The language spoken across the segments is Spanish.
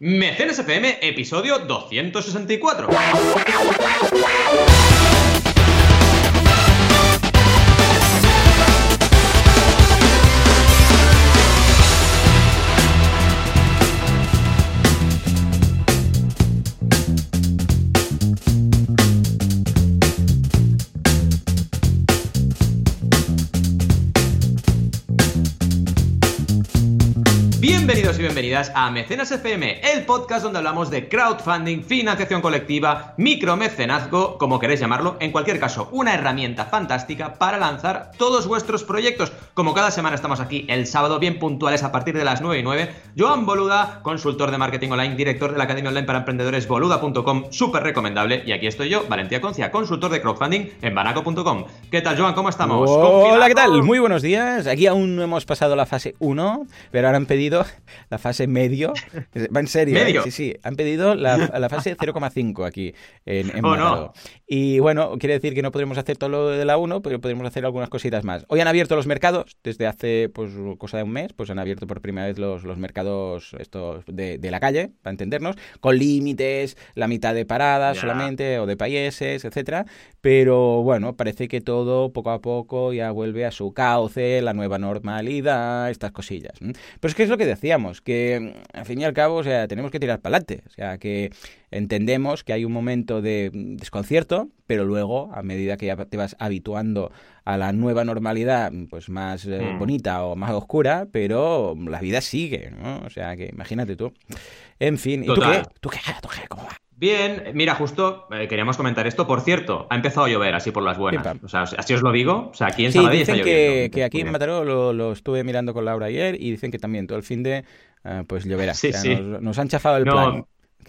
Mecenas FM, episodio 264. Bienvenidas a Mecenas FM, el podcast donde hablamos de crowdfunding, financiación colectiva, micromecenazgo, como queréis llamarlo. En cualquier caso, una herramienta fantástica para lanzar todos vuestros proyectos. Como cada semana estamos aquí el sábado bien puntuales a partir de las 9 y 9. Joan Boluda, consultor de marketing online, director de la Academia Online para Emprendedores, boluda.com, súper recomendable. Y aquí estoy yo, Valentía Concia, consultor de crowdfunding en banaco.com. ¿Qué tal, Joan? ¿Cómo estamos? Hola, ¿qué tal? Muy buenos días. Aquí aún no hemos pasado la fase 1, pero ahora han pedido la fase medio. Va en serio. ¿eh? Sí, sí. Han pedido la, fase 0,5 aquí en, en oh, Y bueno, quiere decir que no podremos hacer todo lo de la 1, pero podremos hacer algunas cositas más. Hoy han abierto los mercados desde hace pues cosa de un mes, pues han abierto por primera vez los, los mercados estos de, de, la calle, para entendernos, con límites, la mitad de paradas solamente, o de países, etcétera. Pero bueno, parece que todo poco a poco ya vuelve a su cauce, la nueva normalidad, estas cosillas. Pero es que es lo que decíamos, que al fin y al cabo, o sea, tenemos que tirar para adelante. O sea, que entendemos que hay un momento de desconcierto, pero luego, a medida que ya te vas habituando a la nueva normalidad, pues más eh, mm. bonita o más oscura, pero la vida sigue, ¿no? O sea, que imagínate tú. En fin, ¿y tú qué? ¿Tú qué? ¿Tú qué? ¿Cómo va? Bien, mira, justo eh, queríamos comentar esto. Por cierto, ha empezado a llover así por las buenas. O sea, así os lo digo. O sea, aquí en sí, dicen que, que, aquí en Mataró lo, estuve mirando con Laura ayer y dicen que también todo el fin de eh, pues lloverá. Sí, sí. Nos, han chafado el plan.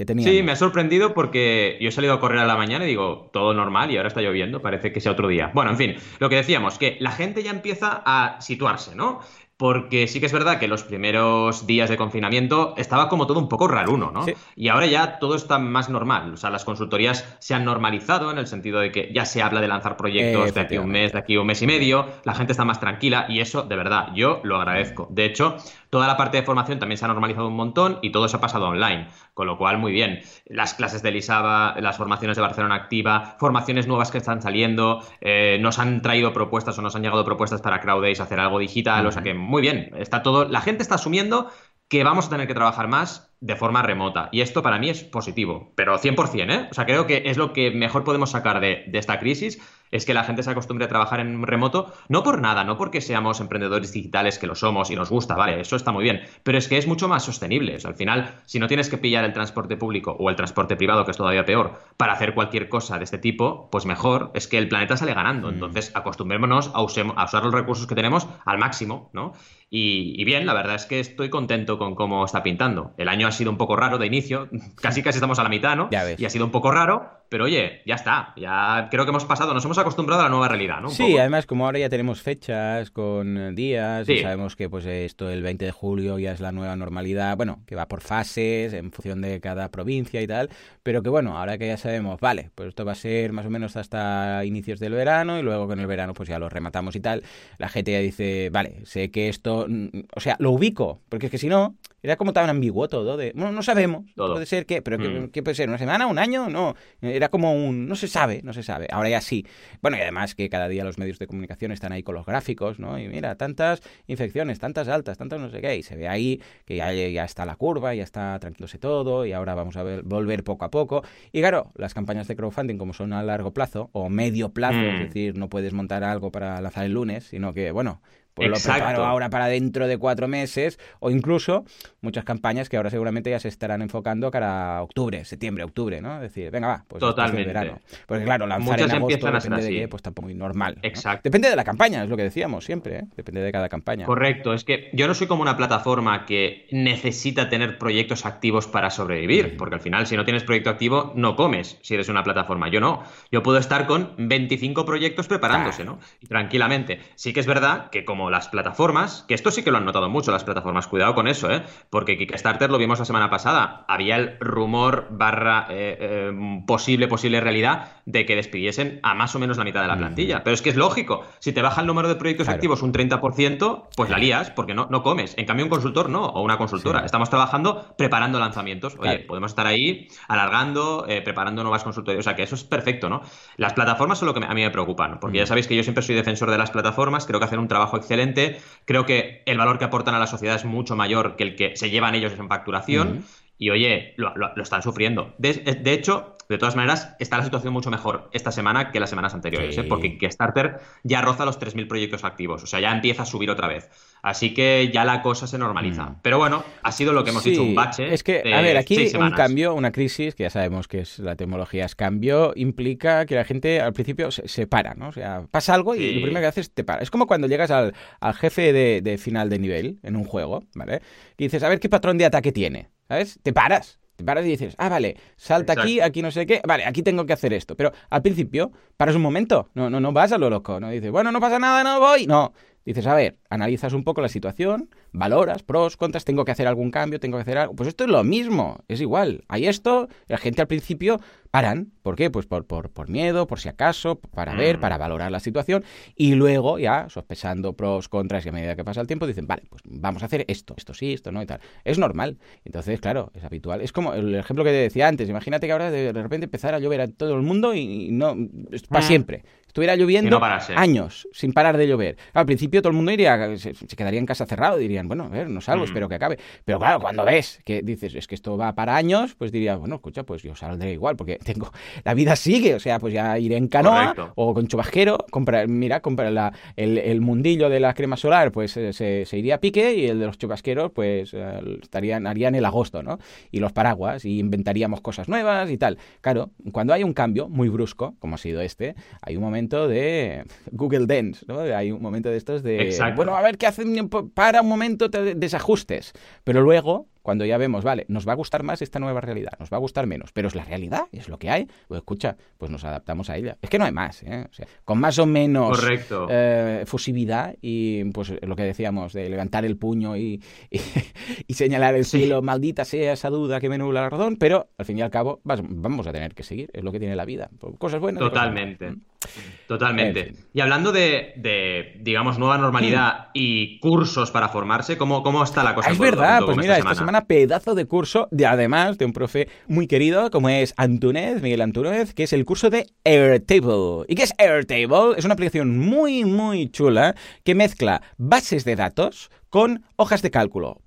Que. Sí, me ha sorprendido porque yo he salido a correr a la mañana y digo, todo normal y ahora está lloviendo, parece que sea otro día. Bueno, en fin, lo que decíamos, que la gente ya empieza a situarse, ¿no? porque sí que es verdad que los primeros días de confinamiento estaba como todo un poco raruno, ¿no? Y ahora ya todo está más normal. O sea, las consultorías se han normalizado en el sentido de que ya se habla de lanzar proyectos de aquí a un mes, de aquí a un mes y medio, la gente está más tranquila y eso, de verdad, yo lo agradezco. De hecho, toda la parte de formación también se ha normalizado un montón y todo se ha pasado online, con lo cual muy bien. Las clases de Lisaba, las formaciones de Barcelona Activa, formaciones nuevas que están saliendo, eh, nos han traído propuestas o nos han llegado propuestas para Crowdays hacer algo digital, o sea que muy bien, está todo, la gente está asumiendo que vamos a tener que trabajar más de forma remota. Y esto para mí es positivo, pero 100%, ¿eh? O sea, creo que es lo que mejor podemos sacar de, de esta crisis es que la gente se acostumbre a trabajar en remoto, no por nada, no porque seamos emprendedores digitales que lo somos y nos gusta, vale, eso está muy bien, pero es que es mucho más sostenible. al final, si no tienes que pillar el transporte público o el transporte privado, que es todavía peor, para hacer cualquier cosa de este tipo, pues mejor es que el planeta sale ganando. Mm. Entonces, acostumbrémonos a, usar los recursos que tenemos al máximo, ¿no? Y, bien, la verdad es que estoy contento con cómo está pintando. El año ha sido un poco raro de inicio, casi casi estamos a la mitad, ¿no? Y ha sido un poco raro, pero oye, ya está, ya creo que hemos pasado, nos hemos acostumbrado a la nueva realidad, ¿no? sí, además como ahora ya tenemos fechas con días, y sabemos que pues esto el 20 de julio ya es la nueva normalidad, bueno, que va por fases en función de cada provincia y tal, pero que bueno, ahora que ya sabemos, vale, pues esto va a ser más o menos hasta inicios del verano y luego con el verano pues ya lo rematamos y tal, la gente ya dice, vale, sé que esto, mm, o sea, lo ubico, porque es que si no, era como tan ambiguo todo, de, bueno, no sabemos, puede ser que, pero mm. ¿qué, puede ser? ¿Una semana? ¿Un año? No, era como un, no se sabe, no se sabe, ahora ya sí. Bueno, y además que cada día los medios de comunicación están ahí con los gráficos, ¿no? Y mira, tantas infecciones, tantas altas, tantas no sé qué, y se ve ahí que ya, ya está la curva, ya está tranquilose todo, y ahora vamos a ver, volver poco a poco. Y claro, las campañas de crowdfunding, como son a largo plazo, o medio plazo, es mm. decir, no puedes montar algo para lanzar el lunes, sino que, bueno, pues lo preparo ahora para dentro de cuatro meses, o incluso muchas campañas que ahora seguramente ya se estarán enfocando cara a octubre, septiembre, octubre, ¿no? Es decir, venga, va, pues Totalmente. verano. Porque claro, lanzar en agosto depende de qué, pues tampoco muy normal. Exacto. Depende de la campaña, es lo que decíamos siempre, ¿eh? Depende de cada campaña. Correcto, es que yo no soy como una plataforma que necesita tener proyectos activos para sobrevivir, porque al final si no tienes proyecto activo no comes si eres una plataforma. Yo no. Yo puedo estar con 25 proyectos preparándose, ¿no? Y tranquilamente. Sí que es verdad que como como las plataformas, que esto sí que lo han notado mucho las plataformas, cuidado con eso, ¿eh? Porque Kickstarter lo vimos la semana pasada, había el rumor barra eh, eh, posible, posible realidad de que despidiesen a más o menos la mitad de la plantilla. Pero es que es lógico, si te baja el número de proyectos activos un 30%, pues la lías porque no, no comes. En cambio, un consultor no, o una consultora. Estamos trabajando preparando lanzamientos. Oye, podemos estar ahí alargando, eh, preparando nuevas consultorías. O sea, que eso es perfecto, ¿no? Las plataformas son lo que a mí me preocupan, porque ya sabéis que yo siempre soy defensor de las plataformas, creo que hacen un trabajo excelente, creo que el valor que aportan a la sociedad es mucho mayor que el que se llevan ellos en facturación. Y oye, lo, están sufriendo. De, hecho, de todas maneras, está la situación mucho mejor esta semana que las semanas anteriores, ¿eh? porque Kickstarter ya roza los 3.000 proyectos activos, o sea, ya empieza a subir otra vez. Así que ya la cosa se normaliza. Mm. Pero bueno, ha sido lo que hemos dicho, un bache. Es que, a ver, aquí un cambio, una crisis, que ya sabemos que es la tecnología es cambio, implica que la gente al principio se, para, ¿no? O sea, pasa algo y lo primero que haces te para. Es como cuando llegas al, jefe de, de final de nivel en un juego, ¿vale? Y dices, a ver qué patrón de ataque tiene. ¿Sabes? Te paras. Te paras y dices, ah, vale, salta aquí, aquí no sé qué, vale, aquí tengo que hacer esto. Pero al principio, paras un momento, no, no, no vas a lo loco, no dices, bueno, no pasa nada, no voy. No, dices, a ver, analizas un poco la situación, valoras, pros, contras, tengo que hacer algún cambio, tengo que hacer algo. Pues esto es lo mismo, es igual. Hay esto, la gente al principio paran. ¿Por qué? Pues por, por, por miedo, por si acaso, para ver, mm. para valorar la situación. Y luego, ya, sospechando pros, contras y a medida que pasa el tiempo, dicen, vale, pues vamos a hacer esto, esto sí, esto no y tal. Es normal. Entonces, claro, es habitual. Es como el ejemplo que te decía antes. Imagínate que ahora de repente empezara a llover a todo el mundo y no, para mm. siempre. Estuviera lloviendo años sin parar de llover. Al principio todo el mundo iría, se, quedaría en casa cerrado, dirían, bueno, a ver, no salgo, mm. espero que acabe. Pero claro, cuando ves que dices, es que esto va para años, pues diría, bueno, escucha, pues yo saldré igual, porque tengo, la vida sigue, o sea, pues ya iré en canoa o con chubasquero, comprar, mira, comprar la, el, mundillo de la crema solar, pues eh, se, iría a pique y el de los chubasqueros, pues eh, estarían, harían el agosto, ¿no? Y los paraguas, y inventaríamos cosas nuevas y tal. Claro, cuando hay un cambio muy brusco, como ha sido este, hay un momento de Google Dance, ¿no? Hay un momento de estos de, bueno, a ver qué hacen para un momento de desajustes, pero luego cuando ya vemos, vale, nos va a gustar más esta nueva realidad, nos va a gustar menos, pero es la realidad, es lo que hay, pues escucha, pues nos adaptamos a ella. Es que no hay más, ¿eh? o sea, con más o menos eh, fusividad y pues lo que decíamos de levantar el puño y, y, señalar el cielo, maldita sea esa duda que me nubla la razón, pero al fin y al cabo vamos a tener que seguir, es lo que tiene la vida, cosas buenas. Totalmente. Totalmente. Y hablando de, digamos, nueva normalidad y cursos para formarse, ¿cómo, cómo está la cosa? Es verdad, pues mira, esta semana pedazo de curso, de además de un profe muy querido como es Antúnez, Miguel Antúnez, que es el curso de Airtable. ¿Y qué es Airtable? Es una aplicación muy, muy chula que mezcla bases de datos con hojas de cálculo.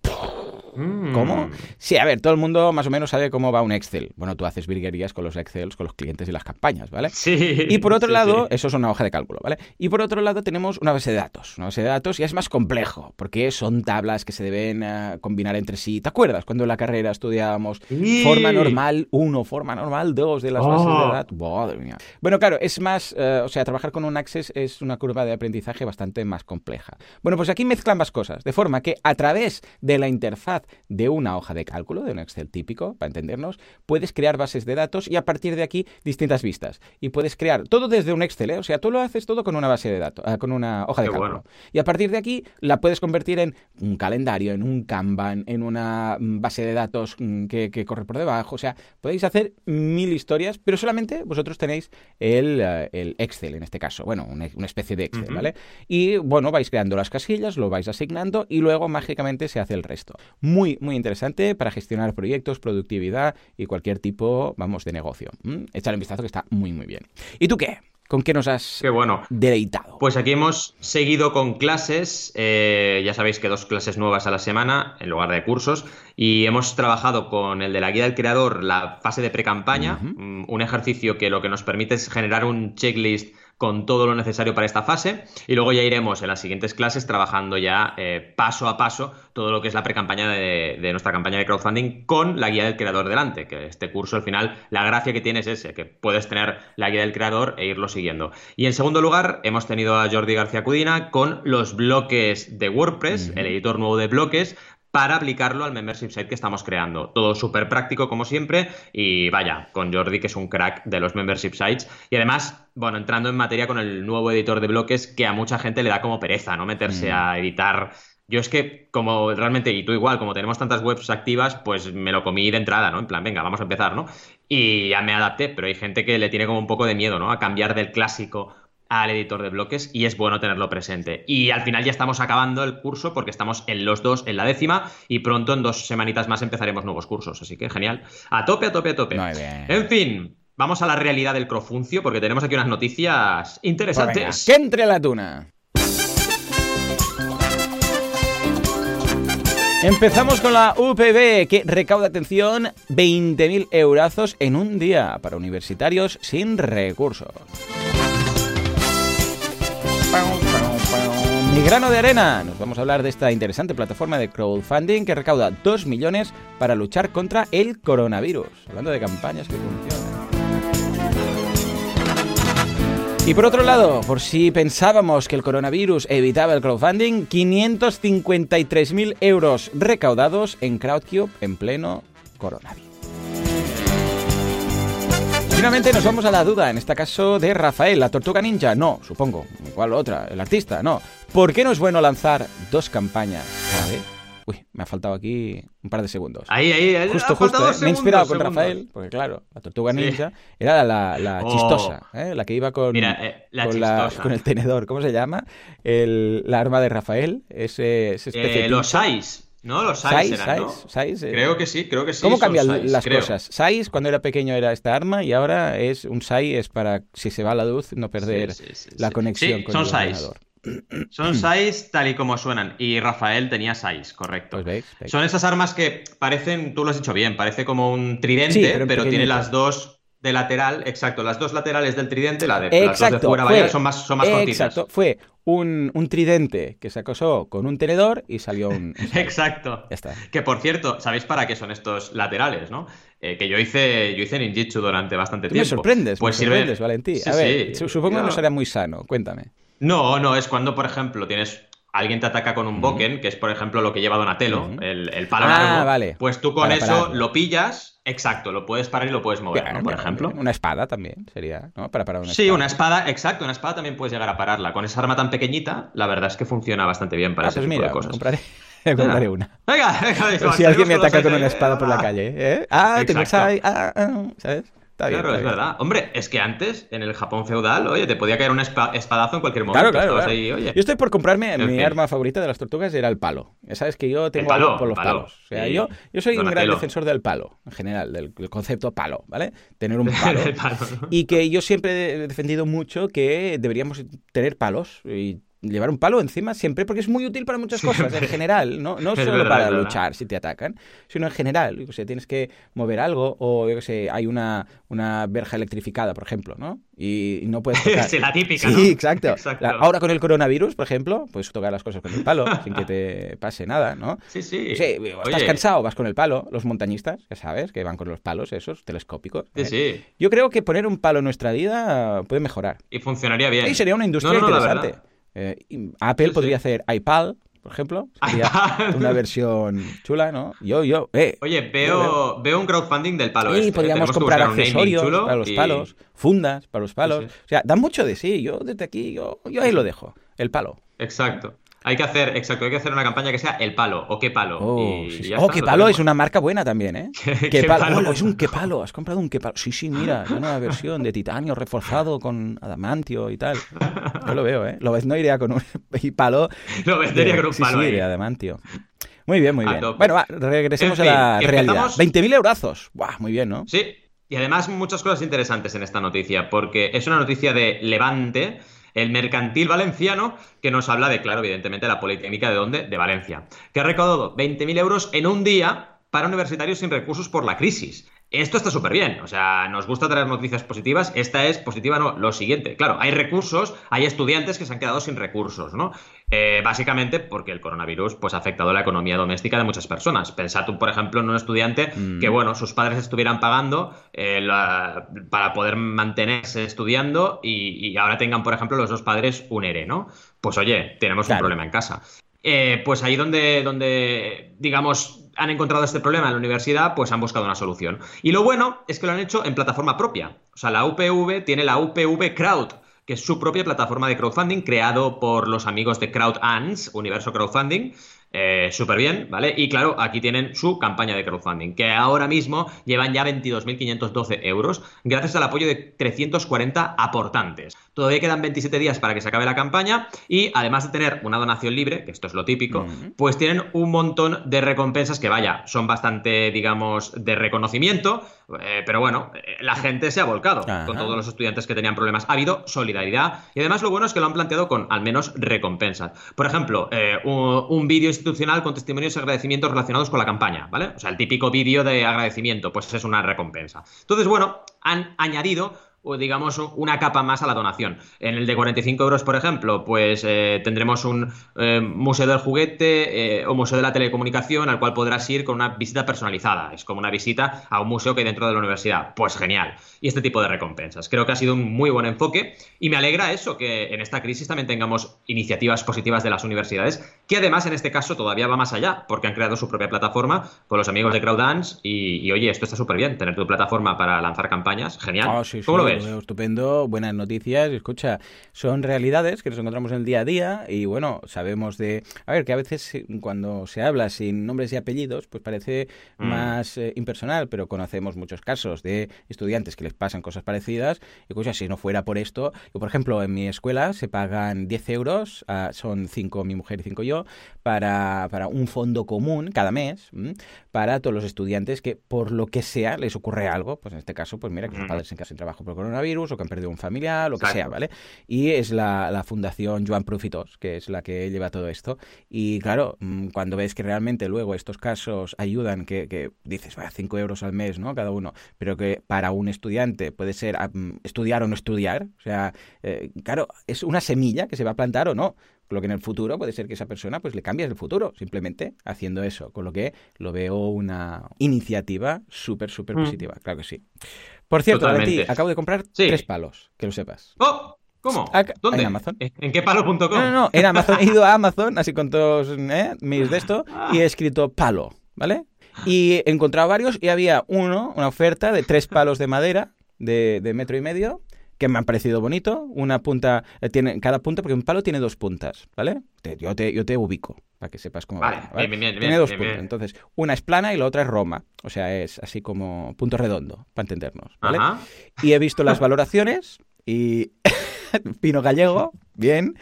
Mm. ¿Cómo? Sí, a ver, todo el mundo más o menos sabe cómo va un Excel. Bueno, tú haces virguerías con los Excels, con los clientes y las campañas, ¿vale? Sí. Y por otro lado, eso es una hoja de cálculo, ¿vale? Y por otro lado tenemos una base de datos. Una base de datos ya es más complejo, porque son tablas que se deben eh, combinar entre sí. ¿Te acuerdas cuando en la carrera estudiábamos forma normal 1, forma normal 2 de las bases de oh. datos? Madre mía. Bueno, claro, es más, eh, o sea, trabajar con un Access es una curva de aprendizaje bastante más compleja. Bueno, pues aquí mezclan más cosas, de forma que a través de la interfaz de una hoja de cálculo, de un Excel típico, para entendernos, puedes crear bases de datos y a partir de aquí distintas vistas. Y puedes crear todo desde un Excel, ¿eh? o sea, tú lo haces todo con una base de datos, ah, con una hoja de cálculo. Y a partir de aquí la puedes convertir en un calendario, en un Kanban, en una mm, base de datos mm, que, corre por debajo. O sea, podéis hacer mil historias, pero solamente vosotros tenéis el, eh, Excel en este caso. Bueno, una, especie de Excel, ¿vale? Y bueno, vais creando las casillas, lo vais asignando y luego mágicamente se hace el resto. Muy, muy interesante para gestionar proyectos, productividad y cualquier tipo, vamos, de negocio. ¿Mm? Echar un vistazo que está muy, muy bien. ¿Y tú qué? ¿Con qué nos has qué bueno. deleitado? Pues aquí hemos seguido con clases, eh, ya sabéis que dos clases nuevas a la semana en lugar de cursos, y hemos trabajado con el de la guía del creador la fase de pre-campaña, mm, un ejercicio que lo que nos permite es generar un checklist con todo lo necesario para esta fase y luego ya iremos en las siguientes clases trabajando ya eh, paso a paso todo lo que es la pre-campaña de, nuestra campaña de crowdfunding con la guía del creador delante, que este curso al final la gracia que tiene es ese, que puedes tener la guía del creador e irlo siguiendo. Y en segundo lugar hemos tenido a Jordi García Cudina con los bloques de WordPress, el editor nuevo de bloques, para aplicarlo al membership site que estamos creando. Todo súper práctico como siempre y vaya, con Jordi que es un crack de los membership sites y además, bueno, entrando en materia con el nuevo editor de bloques que a mucha gente le da como pereza, ¿no? Meterse mm. a editar yo es que, como realmente, y tú igual, como tenemos tantas webs activas, pues me lo comí de entrada, ¿no? En plan, venga, vamos a empezar, ¿no? Y ya me adapté, pero hay gente que le tiene como un poco de miedo, ¿no? A cambiar del clásico al editor de bloques y es bueno tenerlo presente. Y al final ya estamos acabando el curso porque estamos en los dos en la décima y pronto en dos semanitas más empezaremos nuevos cursos. Así que genial. A tope, a tope, a tope. En fin, vamos a la realidad del crofuncio porque tenemos aquí unas noticias interesantes. Pues que entre la tuna. Empezamos con la UPB, que recauda atención 20.000 eurazos en un día para universitarios sin recursos. Mi grano de arena. Nos vamos a hablar de esta interesante plataforma de crowdfunding que recauda 2 millones para luchar contra el coronavirus. Hablando de campañas que funcionan. Y por otro lado, por si pensábamos que el coronavirus evitaba el crowdfunding, 553.000 euros recaudados en Crowdcube en pleno coronavirus. Finalmente nos vamos a la duda, en este caso de Rafael, la tortuga ninja. No, supongo. ¿Cuál otra? El artista, no. ¿Por qué no es bueno lanzar dos campañas Uy, me ha faltado aquí un par de segundos. Ahí, ahí, Justo, justo. ¿eh? me he inspirado con Rafael, porque claro, la tortuga ninja era la, oh. chistosa, ¿eh? la que iba con, eh, con, el tenedor. ¿Cómo se llama? El, la arma de Rafael, ese, ese especie Los Sais. No, los Sais eran, ¿no? creo que sí, creo que sí. ¿Cómo cambian las cosas? Sais cuando era pequeño era esta arma y ahora es un Sai es para si se va la luz no perder la conexión con son el ordenador. Son 6 tal y como suenan. Y Rafael tenía 6, correcto. Pues Son esas armas que parecen, tú lo has dicho bien, parece como un tridente, pero, tiene las dos de lateral, exacto, las dos laterales del tridente, la de, las de fuera, son más, son más Exacto, fue un, tridente que se acosó con un tenedor y salió un... exacto. Ya está. Que por cierto, ¿sabéis para qué son estos laterales, no? Eh, que yo hice, yo hice ninjitsu durante bastante tiempo. Me sorprendes, pues me sorprendes, Valentí. a ver, supongo que no sería muy sano, cuéntame. No, no, es cuando, por ejemplo, tienes alguien te ataca con un boken, que es por ejemplo lo que lleva Donatello, el, palo ah, vale. Pues tú con eso lo pillas, exacto, lo puedes parar y lo puedes mover, ¿no? Por ejemplo. Una espada también sería, ¿no? Para parar una Sí, una espada, exacto, una espada también puedes llegar a pararla. Con esa arma tan pequeñita, la verdad es que funciona bastante bien para ah, ese pues tipo de cosas. Compraré. compraré una. Venga, venga, si alguien me ataca con una espada por la calle, ¿eh? Ah, tengo ahí, ah, ah, ¿sabes? Claro, es verdad. Hombre, es que antes, en el Japón feudal, oye, te podía caer un espadazo en cualquier momento. Claro, claro. Yo estoy por comprarme mi arma favorita de las tortugas, era el palo. Ya sabes que yo tengo algo por los palos. O sea, yo, yo soy un gran defensor del palo, en general, del, concepto palo, ¿vale? Tener un palo. Y que yo siempre he defendido mucho que deberíamos tener palos y llevar un palo encima siempre, porque es muy útil para muchas cosas en general, no, no solo para luchar si te atacan, sino en general. O sea, tienes que mover algo o, yo qué sé, hay una, una verja electrificada, por ejemplo, ¿no? Y, no puedes tocar. sí, la típica, Sí, exacto. Ahora con el coronavirus, por ejemplo, puedes tocar las cosas con el palo sin que te pase nada, ¿no? Sí, sí. estás cansado, vas con el palo. Los montañistas, ya sabes, que van con los palos esos telescópicos. Sí, ¿eh? sí. Yo creo que poner un palo en nuestra vida puede mejorar. Y funcionaría bien. Y sería una industria interesante. Eh, Apple podría hacer iPad, por ejemplo. Sería una versión chula, ¿no? Yo, yo, eh. Oye, veo, veo, un crowdfunding del palo. Sí, este, ¿eh? podríamos comprar accesorios para los palos, fundas para los palos. O sea, da mucho de sí. Yo desde aquí, yo, yo ahí lo dejo, el palo. Exacto. Hay que hacer, exacto, hay que hacer una campaña que sea el palo o qué palo. Oh, oh qué palo es una marca buena también, ¿eh? ¿Qué, palo? es un qué palo, has comprado un qué palo. Sí, sí, mira, una nueva versión de titanio reforzado con adamantio y tal. Yo lo veo, ¿eh? Lo ves, no iría con un palo. Lo ves, iría con un palo. Sí, sí, de adamantio. Muy bien, muy bien. Bueno, va, regresemos a la realidad. 20.000 eurazos. Buah, muy bien, ¿no? Sí, y además muchas cosas interesantes en esta noticia, porque es una noticia de Levante el mercantil valenciano, que nos habla de, claro, evidentemente, la Politécnica de dónde? De Valencia, que ha recaudado 20.000 euros en un día para universitarios sin recursos por la crisis. Esto está súper bien, o sea, nos gusta traer noticias positivas, esta es positiva, no, lo siguiente, claro, hay recursos, hay estudiantes que se han quedado sin recursos, ¿no? Eh, básicamente porque el coronavirus pues, ha afectado la economía doméstica de muchas personas. Pensad tú, por ejemplo, en un estudiante que, mm. bueno, sus padres estuvieran pagando eh, para poder mantenerse estudiando y, ahora tengan, por ejemplo, los dos padres un ERE, ¿no? Pues oye, tenemos un problema en casa. eh, pues ahí donde, donde, digamos, han encontrado este problema en la universidad, pues han buscado una solución. Y lo bueno es que lo han hecho en plataforma propia. O sea, la UPV tiene la UPV Crowd, que es su propia plataforma de crowdfunding creado por los amigos de CrowdAns, Universo Crowdfunding, eh, súper bien, ¿vale? Y claro, aquí tienen su campaña de crowdfunding, que ahora mismo llevan ya 22.512 euros, gracias al apoyo de 340 aportantes. Todavía quedan 27 días para que se acabe la campaña y además de tener una donación libre, que esto es lo típico, pues tienen un montón de recompensas que, vaya, son bastante, digamos, de reconocimiento, eh, pero bueno, eh, la gente se ha volcado con todos los estudiantes que tenían problemas. Ha habido solidaridad y además lo bueno es que lo han planteado con al menos recompensas. Por ejemplo, un, un vídeo institucional con testimonios y agradecimientos relacionados con la campaña, ¿vale? O sea, el típico vídeo de agradecimiento, pues es una recompensa. Entonces, bueno, han añadido digamos una capa más a la donación. En el de 45 euros, por ejemplo, pues eh, tendremos un eh, museo del juguete eh, o museo de la telecomunicación al cual podrás ir con una visita personalizada. Es como una visita a un museo que hay dentro de la universidad. Pues genial. Y este tipo de recompensas. Creo que ha sido un muy buen enfoque y me alegra eso, que en esta crisis también tengamos iniciativas positivas de las universidades, que además en este caso todavía va más allá, porque han creado su propia plataforma con los amigos de Crowdance y, oye, esto está súper bien, tener tu plataforma para lanzar campañas. Genial. Ah, ¿Cómo lo ves? Estupendo, buenas noticias. Escucha, son realidades que nos encontramos en el día a día y bueno, sabemos de... A ver, que a veces cuando se habla sin nombres y apellidos, pues parece mm. más eh, impersonal, pero conocemos muchos casos de estudiantes que les pasan cosas parecidas. Y escucha, si no fuera por esto, yo, por ejemplo, en mi escuela se pagan 10 euros, ah, son 5 mi mujer y 5 yo, para, para un fondo común cada mes, para todos los estudiantes que por lo que sea les ocurre algo, pues en este caso, pues mira, que sus padres en casa en trabajo por coronavirus o que han perdido un familiar, lo que sea, ¿vale? Y es la, la Fundación Joan Profitos, que es la que lleva todo esto. Y claro, mm, cuando ves que realmente luego estos casos ayudan, que, que dices, vaya, 5 euros al mes, ¿no? Cada uno, pero que para un estudiante puede ser estudiar o no estudiar, o sea, eh, claro, es una semilla que se va a plantar o no lo que en el futuro puede ser que esa persona pues le cambies el futuro simplemente haciendo eso, con lo que lo veo una iniciativa súper, súper mm. positiva, claro que sí. Por cierto, Valentín, acabo de comprar tres palos, que lo sepas. ¡Oh! ¿Cómo? ¿Dónde? En Amazon. ¿En qué palo.com? No, no, no, en Amazon. He ido a Amazon, así con todos ¿eh? mis de esto, y he escrito palo, ¿vale? Y he encontrado varios y había uno, una oferta de tres palos de madera de, de metro y medio que me han parecido bonito. Una punta, eh, tiene cada punta, porque un palo tiene dos puntas, ¿vale? yo, te, yo te ubico, para que sepas cómo va. tiene dos puntas. Entonces, una es plana y la otra es Roma. O sea, es así como punto redondo, para entendernos, ¿vale? Y he visto las valoraciones y... Pino gallego, bien.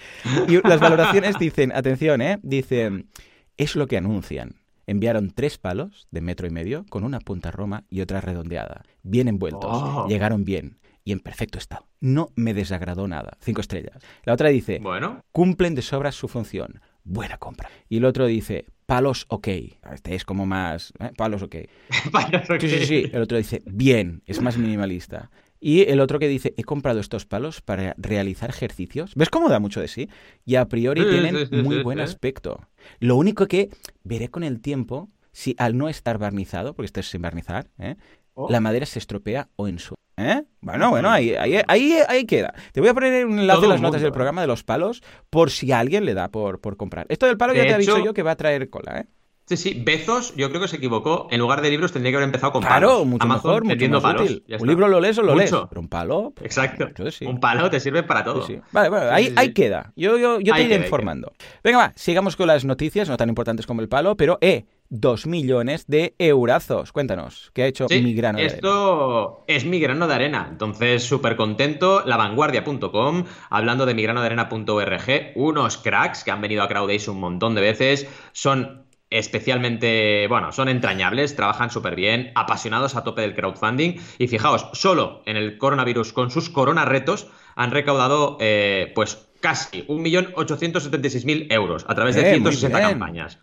Y las valoraciones dicen, atención, ¿eh? Dicen, es lo que anuncian. Enviaron tres palos de metro y medio con una punta Roma y otra redondeada. Bien envueltos. Oh. Llegaron bien y en perfecto estado. No me desagradó nada. Cinco estrellas. La otra dice, bueno. cumplen de sobra su función. Buena compra. Y el otro dice, palos ok. Este es como más... ¿eh? Palos ok. palos ok. Sí, sí, sí. El otro dice, bien, es más minimalista. Y el otro que dice, he comprado estos palos para realizar ejercicios. ¿Ves cómo da mucho de sí? Y a priori tienen muy buen aspecto. Lo único que veré con el tiempo, si al no estar barnizado, porque este es sin barnizar, ¿eh? Oh. la madera se estropea o ensucia. ¿Eh? Bueno, bueno, ahí, ahí, ahí, queda. Te voy a poner un enlace en las notas del programa de los palos por si a alguien le da por, por comprar. Esto del palo ya te aviso yo que va a traer cola, ¿eh? Sí, sí, Bezos yo creo que se equivocó. En lugar de libros tendría que haber empezado con claro, palos. mucho mejor, mucho más útil. Un libro lo lees o lo lees, pero un palo... Pues, Exacto. Un palo te sirve para todo. Vale, bueno, ahí, ahí queda. Yo, yo, yo te iré informando. Venga, va, sigamos con las noticias, no tan importantes como el palo, pero, eh, dos millones de eurazos. Cuéntanos, ¿qué ha hecho mi grano de esto es mi grano de arena. Entonces, súper contento. Lavanguardia.com, hablando de migranodearena.org, unos cracks que han venido a Crowdace un montón de veces. Son especialmente, bueno, son entrañables, trabajan súper bien, apasionados a tope del crowdfunding. Y fijaos, solo en el coronavirus, con sus corona retos, han recaudado, eh, pues, casi 1.876.000 euros a través de 160 eh, campañas.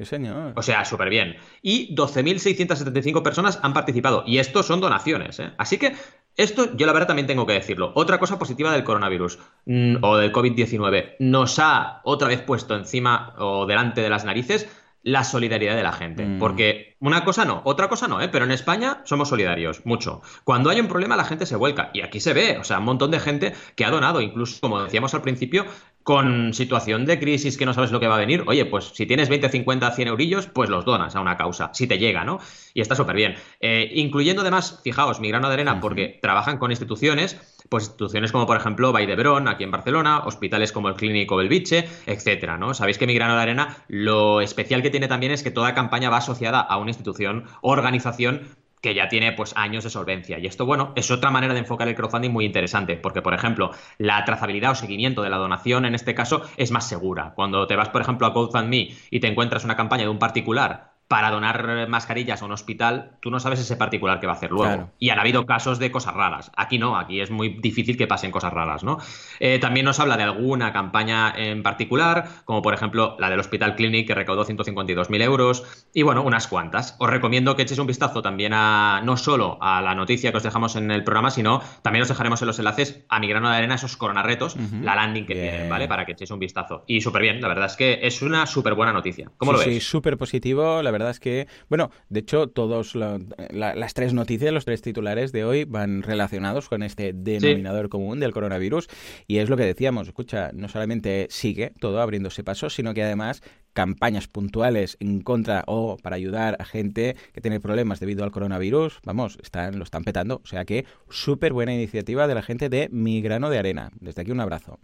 O sea, súper bien. Y 12.675 personas han participado. Y esto son donaciones. ¿eh? Así que esto yo la verdad también tengo que decirlo. Otra cosa positiva del coronavirus mm, o del COVID-19 nos ha otra vez puesto encima o delante de las narices la solidaridad de la gente. Mm. Porque una cosa no, otra cosa no, ¿eh? pero en España somos solidarios, mucho. Cuando hay un problema la gente se vuelca. Y aquí se ve, o sea, un montón de gente que ha donado, incluso como decíamos al principio, con situación de crisis que no sabes lo que va a venir, oye, pues si tienes 20, 50, 100 eurillos, pues los donas a una causa, si te llega, ¿no? Y está súper bien. Eh, incluyendo además, fijaos, mi grano de arena, porque trabajan con instituciones, pues instituciones como por ejemplo Vall aquí en Barcelona, hospitales como el Clínico Belviche, etcétera, ¿no? Sabéis que mi grano de arena, lo especial que tiene también es que toda campaña va asociada a una institución, organización que ya tiene pues años de solvencia. Y esto, bueno, es otra manera de enfocar el crowdfunding muy interesante, porque, por ejemplo, la trazabilidad o seguimiento de la donación en este caso es más segura. Cuando te vas, por ejemplo, a GoFundMe y te encuentras una campaña de un particular para donar mascarillas a un hospital, tú no sabes ese particular que va a hacer luego. Y han habido casos de cosas raras. Aquí no, aquí es muy difícil que pasen cosas raras, ¿no? Eh, también nos habla de alguna campaña en particular, como por ejemplo la del Hospital Clinic, que recaudó 152.000 euros, y bueno, unas cuantas. Os recomiendo que echéis un vistazo también a, no solo a la noticia que os dejamos en el programa, sino también os dejaremos en los enlaces a mi grano de arena, esos coronarretos, la landing que tienen, ¿vale? Para que echéis un vistazo. Y súper bien, la verdad es que es una súper buena noticia. ¿Cómo lo ves? Sí, súper positivo, la verdad es que, bueno, de hecho, todos las tres noticias, los tres titulares de hoy van relacionados con este denominador común del coronavirus y es lo que decíamos, escucha, no solamente sigue todo abriéndose pasos, sino que además campañas puntuales en contra o para ayudar a gente que tiene problemas debido al coronavirus, vamos, están, lo están petando. O sea que súper buena iniciativa de la gente de Mi Grano de Arena. Desde aquí un abrazo.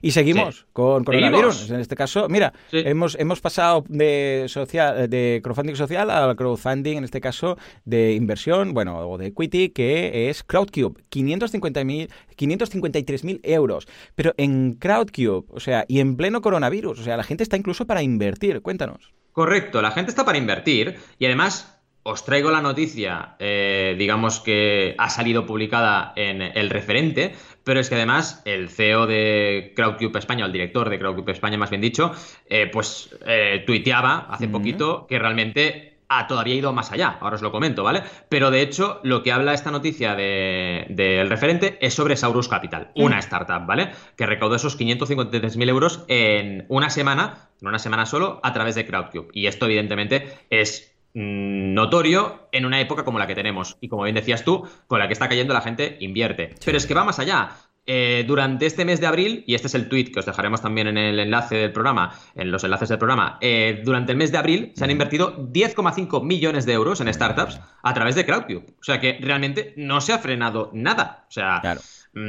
Y seguimos con coronavirus. En este caso, mira, hemos, hemos pasado de, social, de crowdfunding social al crowdfunding, en este caso, de inversión, bueno, o de equity, que es Crowdcube. 553.000 euros. Pero en Crowdcube, o sea, y en pleno coronavirus, o sea, la gente está incluso para invertir invertir. Cuéntanos. Correcto, la gente está para invertir y además os traigo la noticia, eh, digamos que ha salido publicada en el referente, pero es que además el CEO de Crowdcube España, el director de Crowdcube España, más bien dicho, eh, pues eh, tuiteaba hace poquito que realmente ha todavía ido más allá. Ahora os lo comento, ¿vale? Pero de hecho, lo que habla esta noticia del referente es sobre Saurus Capital, una mm. startup, ¿vale? Que recaudó esos 553.000 euros en una semana, en una semana solo, a través de Crowdcube. Y esto, evidentemente, es notorio en una época como la que tenemos y como bien decías tú, con la que está cayendo la gente invierte. Pero es que va más allá. Eh, durante este mes de abril, y este es el tweet que os dejaremos también en el enlace del programa, en los enlaces del programa, eh, durante el mes de abril se han invertido 10,5 millones de euros en startups a través de Crowdcube. O sea que realmente no se ha frenado nada. O sea,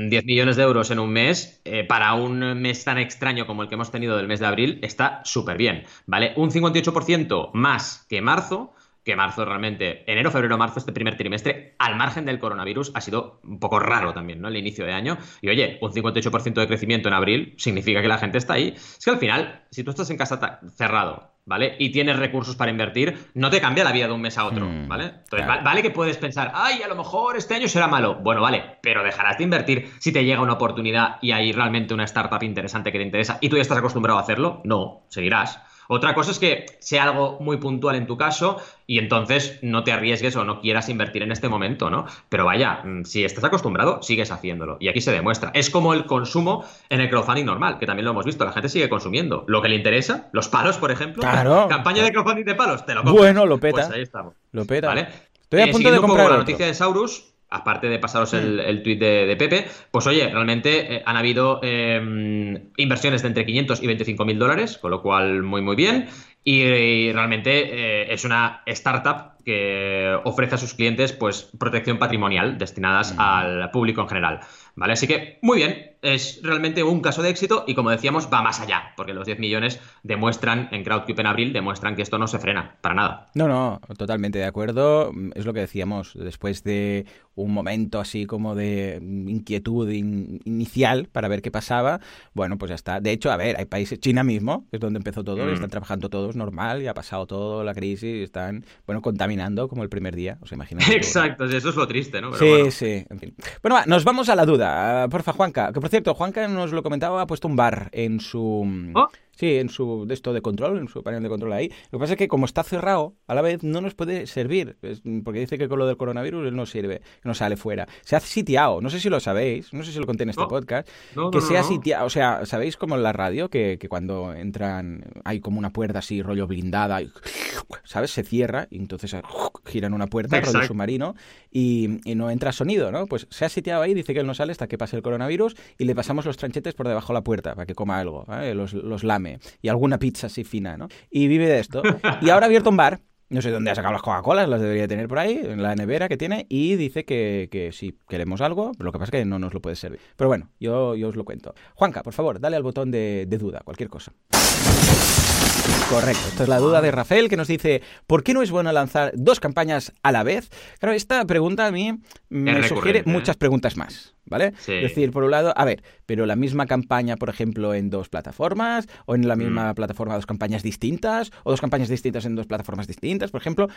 10 mm, millones de euros en un mes, eh, para un mes tan extraño como el que hemos tenido del mes de abril, está súper bien, ¿vale? Un 58% más que marzo, que marzo realmente, enero, febrero, marzo, este primer trimestre, al margen del coronavirus, ha sido un poco raro también, ¿no? El inicio de año. Y oye, un 58% de crecimiento en abril significa que la gente está ahí. Es que al final, si tú estás en casa cerrado, ¿vale? Y tienes recursos para invertir, no te cambia la vida de un mes a otro, hmm, ¿vale? Entonces, vale que puedes pensar, ay, a lo mejor este año será malo. Bueno, vale, pero dejarás de invertir si te llega una oportunidad y hay realmente una startup interesante que te interesa y tú ya estás acostumbrado a hacerlo. No, seguirás. Otra cosa es que sea algo muy puntual en tu caso y entonces no te arriesgues o no quieras invertir en este momento, ¿no? Pero vaya, mm, si estás acostumbrado, sigues haciéndolo. Y aquí se demuestra. Es como el consumo en el crowdfunding normal, que también lo hemos visto. La gente sigue consumiendo. Lo que le interesa, los palos, por ejemplo. Claro. Campaña de crowdfunding de palos, te lo compro. Bueno, lo peta. Pues ahí estamos. Lo peta. ¿Vale? Estoy a eh, punto de comprar la noticia de Saurus, aparte de pasaros el, mm. el tuit de, Pepe, pues oye, realmente eh, han habido em, inversiones de entre 500 y 25 mil dólares, con lo cual muy, muy bien. Y, realmente eh, es una startup que ofrece a sus clientes pues protección patrimonial destinadas mm. al público en general. ¿Vale? Así que muy bien, es realmente un caso de éxito y como decíamos, va más allá, porque los 10 millones demuestran, en Crowdcube en abril, demuestran que esto no se frena, para nada. No, no, totalmente de acuerdo. Es lo que decíamos, después de un momento así como de inquietud inicial para ver qué pasaba, bueno, pues ya está. De hecho, a ver, hay países, China mismo, es donde empezó todo, mm. están trabajando todos normal, y ha pasado todo la crisis, están, bueno, como el primer día, os imagináis. Exacto, eso es lo triste, ¿no? sí, sí, en fin. Bueno, va, nos vamos a la duda. Porfa, Juanca, que por cierto, Juanca nos lo comentaba, ha puesto un bar en su... Oh. Sí, en su de esto de control, en su panel de control ahí. Lo que pasa es que como está cerrado, a la vez no nos puede servir, porque dice que con lo del coronavirus él no sirve, no sale fuera. Se ha sitiado, no sé si lo sabéis, no sé si lo conté en este podcast, que se ha sitiado, o sea, ¿sabéis como en la radio que, que, cuando entran hay como una puerta así, rollo blindada, y, ¿sabes? Se cierra y entonces giran una puerta, rollo submarino, y, y no entra sonido, ¿no? Pues se ha sitiado ahí, dice que él no sale hasta que pase el coronavirus y le pasamos los tranchetes por debajo de la puerta para que coma algo, los, los y alguna pizza así fina, ¿no? Y vive de esto. Y ahora ha abierto un bar no sé dónde ha sacado las Coca-Colas, las debería tener por ahí, en la nevera que tiene, y dice que, que si queremos algo, lo que pasa es que no nos lo puede servir. Pero bueno, yo, yo os lo cuento. Juanca, por favor, dale al botón de duda, cualquier cosa. Correcto. Esta es la duda de Rafael que nos dice, ¿por qué no es bueno lanzar dos campañas a la vez? Claro, esta pregunta a mí me sugiere ¿eh? muchas preguntas más. ¿Vale? Es decir, por un lado, a ver, pero la misma campaña, por ejemplo, en dos plataformas, o en la mm. misma plataforma dos campañas distintas, o dos campañas distintas en dos plataformas distintas, por ejemplo,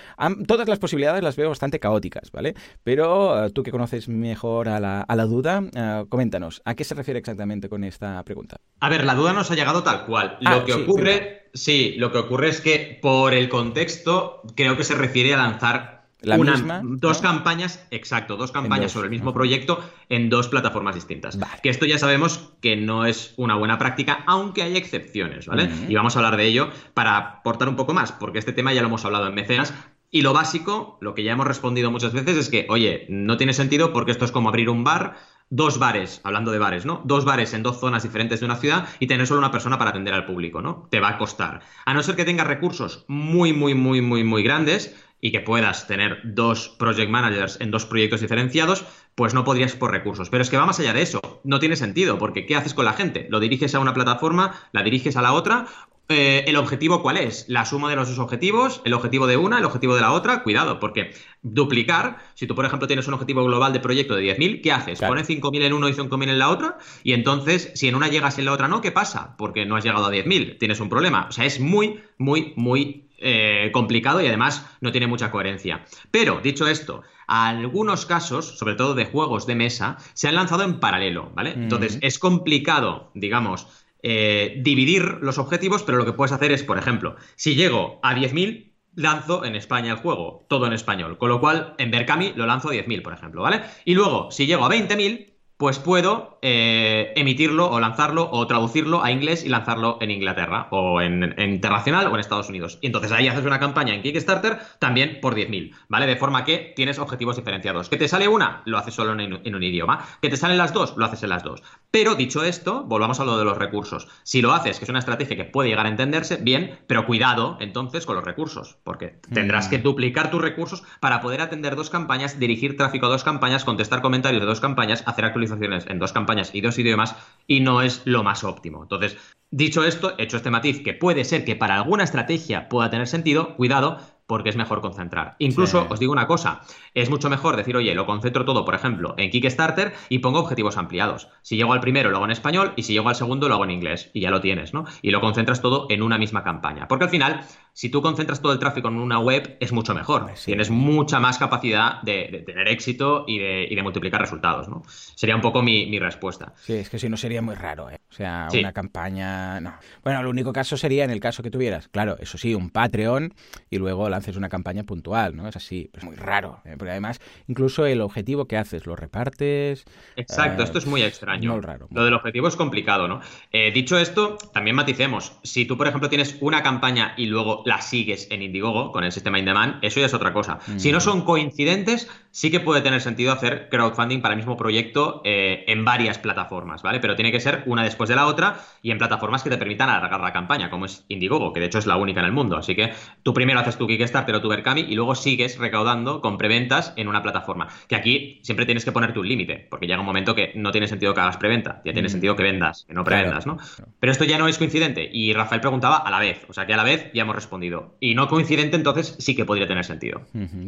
todas las posibilidades las veo bastante caóticas, ¿vale? Pero eh, tú que conoces mejor a la, a la duda, eh, coméntanos, ¿a qué se refiere exactamente con esta pregunta? A ver, la duda nos ha llegado tal cual. lo ah, que ocurre... Sí, lo que ocurre es que por el contexto creo que se refiere a lanzar la misma, dos campañas, exacto, dos campañas sobre el mismo proyecto en dos plataformas distintas. Que esto ya sabemos que no es una buena práctica, aunque hay excepciones, ¿vale? Y vamos a hablar de ello para aportar un poco más, porque este tema ya lo hemos hablado en mecenas. Y lo básico, lo que ya hemos respondido muchas veces, es que, oye, no tiene sentido porque esto es como abrir un bar dos bares, hablando de bares, ¿no? Dos bares en dos zonas diferentes de una ciudad y tener solo una persona para atender al público, ¿no? Te va a costar. A no ser que tengas recursos muy, muy, muy, muy, muy grandes y que puedas tener dos project managers en dos proyectos diferenciados, pues no podrías por recursos. Pero es que va más allá de eso. No tiene sentido, porque ¿qué haces con la gente? ¿Lo diriges a una plataforma, la diriges a la otra eh, ¿El objetivo cuál es? La suma de los dos objetivos, el objetivo de una, el objetivo de la otra. Cuidado, porque duplicar, si tú, por ejemplo, tienes un objetivo global de proyecto de 10.000, ¿qué haces? Pones 5.000 en uno y 5.000 en la otra, y entonces, si en una llegas y en la otra no, ¿qué pasa? Porque no has llegado a 10.000, tienes un problema. O sea, es muy, muy, muy eh, complicado y además no tiene mucha coherencia. Pero, dicho esto, algunos casos, sobre todo de juegos de mesa, se han lanzado en paralelo, ¿vale? Entonces, es complicado, digamos, eh, dividir los objetivos, pero lo que puedes hacer es, por ejemplo, si llego a 10.000, lanzo en España el juego, todo en español. Con lo cual, en Berkami lo lanzo a 10.000, por ejemplo, ¿vale? Y luego, si llego a 20.000, pues puedo eh, emitirlo o lanzarlo o traducirlo a inglés y lanzarlo en Inglaterra o en, internacional o en Estados Unidos. Y entonces ahí haces una campaña en Kickstarter también por 10.000, ¿vale? De forma que tienes objetivos diferenciados. ¿Que te sale una? Lo haces solo en, un idioma. ¿Que te salen las dos? Lo haces en las dos. Pero dicho esto, volvamos a lo de los recursos. Si lo haces, que es una estrategia que puede llegar a entenderse, bien, pero cuidado entonces con los recursos, porque tendrás que mm. duplicar tus recursos para poder atender dos campañas, dirigir tráfico a dos campañas, contestar comentarios de dos campañas, hacer actualizaciones en dos campañas y dos idiomas y no es lo más óptimo. Entonces, dicho esto, hecho este matiz que puede ser que para alguna estrategia pueda tener sentido, cuidado, porque es mejor concentrar. Incluso, os digo una cosa, es mucho mejor decir, oye, lo concentro todo, por ejemplo, en Kickstarter y pongo objetivos ampliados. Si llego al primero, lo hago en español y si llego al segundo, lo hago en inglés y ya lo tienes, ¿no? Y lo concentras todo en una misma campaña. Porque al final, si tú concentras todo el tráfico en una web, es mucho mejor. Tienes mucha más capacidad de, tener éxito y de, multiplicar resultados, ¿no? Sería un poco mi, respuesta. Sí, es que si no sería muy raro, ¿eh? O sea, una campaña. No. Bueno, el único caso sería en el caso que tuvieras, claro, eso sí, un Patreon y luego la haces una campaña puntual, ¿no? Es así, es muy raro, ¿eh? porque además incluso el objetivo que haces, lo repartes... Exacto, esto es muy extraño. Muy raro. Lo del objetivo es complicado, ¿no? Eh, dicho esto, también maticemos, si tú, por ejemplo, tienes una campaña y luego la sigues en Indiegogo con el sistema in demand, eso ya es otra cosa. Si no mm. son coincidentes, sí que puede tener sentido hacer crowdfunding para el mismo proyecto eh, en varias plataformas, ¿vale? Pero tiene que ser una después de la otra y en plataformas que te permitan alargar la campaña, como es Indiegogo, que de hecho es la única en el mundo. Así que tú primero haces tu Kickstarter tu Berkami y luego sigues recaudando con preventas en una plataforma. Que aquí siempre tienes que ponerte un límite, porque llega un momento que no tiene sentido que hagas preventa, ya tiene mm. sentido que vendas, que no prevendas, ¿no? Pero esto ya no es coincidente y Rafael preguntaba a la vez, o sea que a la vez ya hemos respondido. Y no coincidente, entonces sí que podría tener sentido.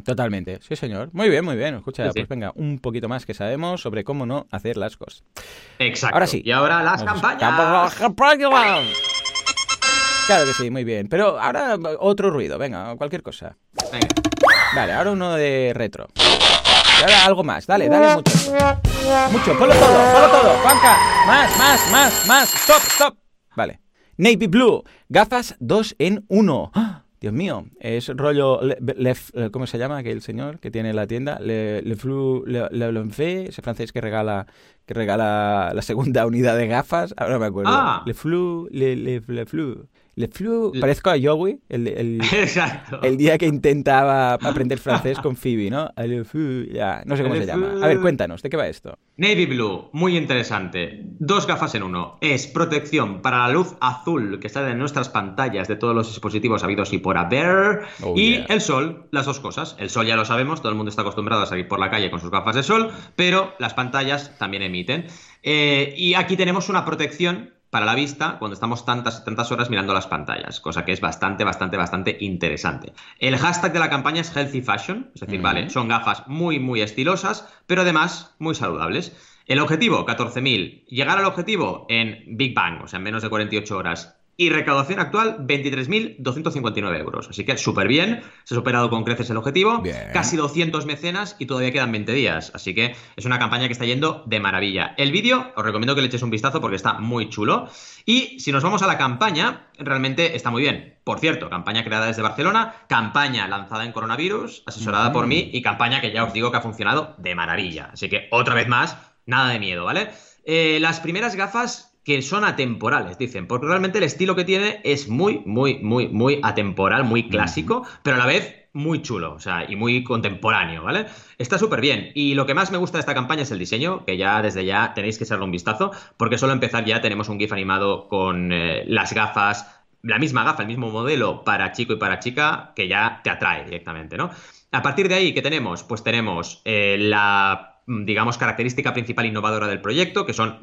Totalmente, sí señor. Muy bien, muy bien. Escucha, pues venga, un poquito más que sabemos sobre cómo no hacer las cosas. Exacto. Ahora sí. Y ahora las campañas. Claro que sí, muy bien. Pero ahora otro ruido, venga, cualquier cosa. Venga. Vale, ahora uno de retro. Y ahora algo más, dale, dale mucho. Mucho, ponlo todo, ponlo todo, Juanca. Más, más, más, más. Stop, stop. Vale. Navy Blue, gafas 2 en 1. Dios mío, es rollo, ¿cómo se llama aquel señor que tiene la tienda? Le, le, le, le, ese francés que regala, que regala la segunda unidad de gafas, ahora me acuerdo. Ah. Le flu, le, le, le flu. Le Flu, parezco a Joey el, el, el, día que intentaba aprender francés con Phoebe, ¿no? Le Flu, ya, no sé cómo se llama. A ver, cuéntanos, ¿de qué va esto? Navy Blue, muy interesante. Dos gafas en uno. Es protección para la luz azul que sale en nuestras pantallas de todos los dispositivos habidos y por haber. Oh, y el sol, las dos cosas. El sol ya lo sabemos, todo el mundo está acostumbrado a salir por la calle con sus gafas de sol, pero las pantallas también emiten. Eh, y aquí tenemos una protección para la vista cuando estamos tantas, tantas horas mirando las pantallas, cosa que es bastante, bastante, bastante interesante. El hashtag de la campaña es Healthy Fashion, es decir, vale, son gafas muy, muy estilosas, pero además muy saludables. El objetivo, 14.000. Llegar al objetivo en Big Bang, o sea, en menos de 48 horas. Y recaudación actual, 23.259 euros. Así que súper bien. Se ha superado con creces el objetivo. Casi 200 mecenas y todavía quedan 20 días. Así que es una campaña que está yendo de maravilla. El vídeo, os recomiendo que le echéis un vistazo porque está muy chulo. Y si nos vamos a la campaña, realmente está muy bien. Por cierto, campaña creada desde Barcelona, campaña lanzada en coronavirus, asesorada por mí y campaña que ya os digo que ha funcionado de maravilla. Así que otra vez más, nada de miedo, ¿vale? Eh, las primeras gafas que son atemporales, dicen, porque realmente el estilo que tiene es muy, muy, muy, muy atemporal, muy clásico, pero a la vez muy chulo, o sea, y muy contemporáneo, ¿vale? Está súper bien. Y lo que más me gusta de esta campaña es el diseño, que ya desde ya tenéis que echarle un vistazo, porque solo empezar ya tenemos un GIF animado con eh, las gafas, la misma gafa, el mismo modelo para chico y para chica, que ya te atrae directamente, ¿no? A partir de ahí, ¿qué tenemos? Pues tenemos eh, la digamos, característica principal innovadora del proyecto, que son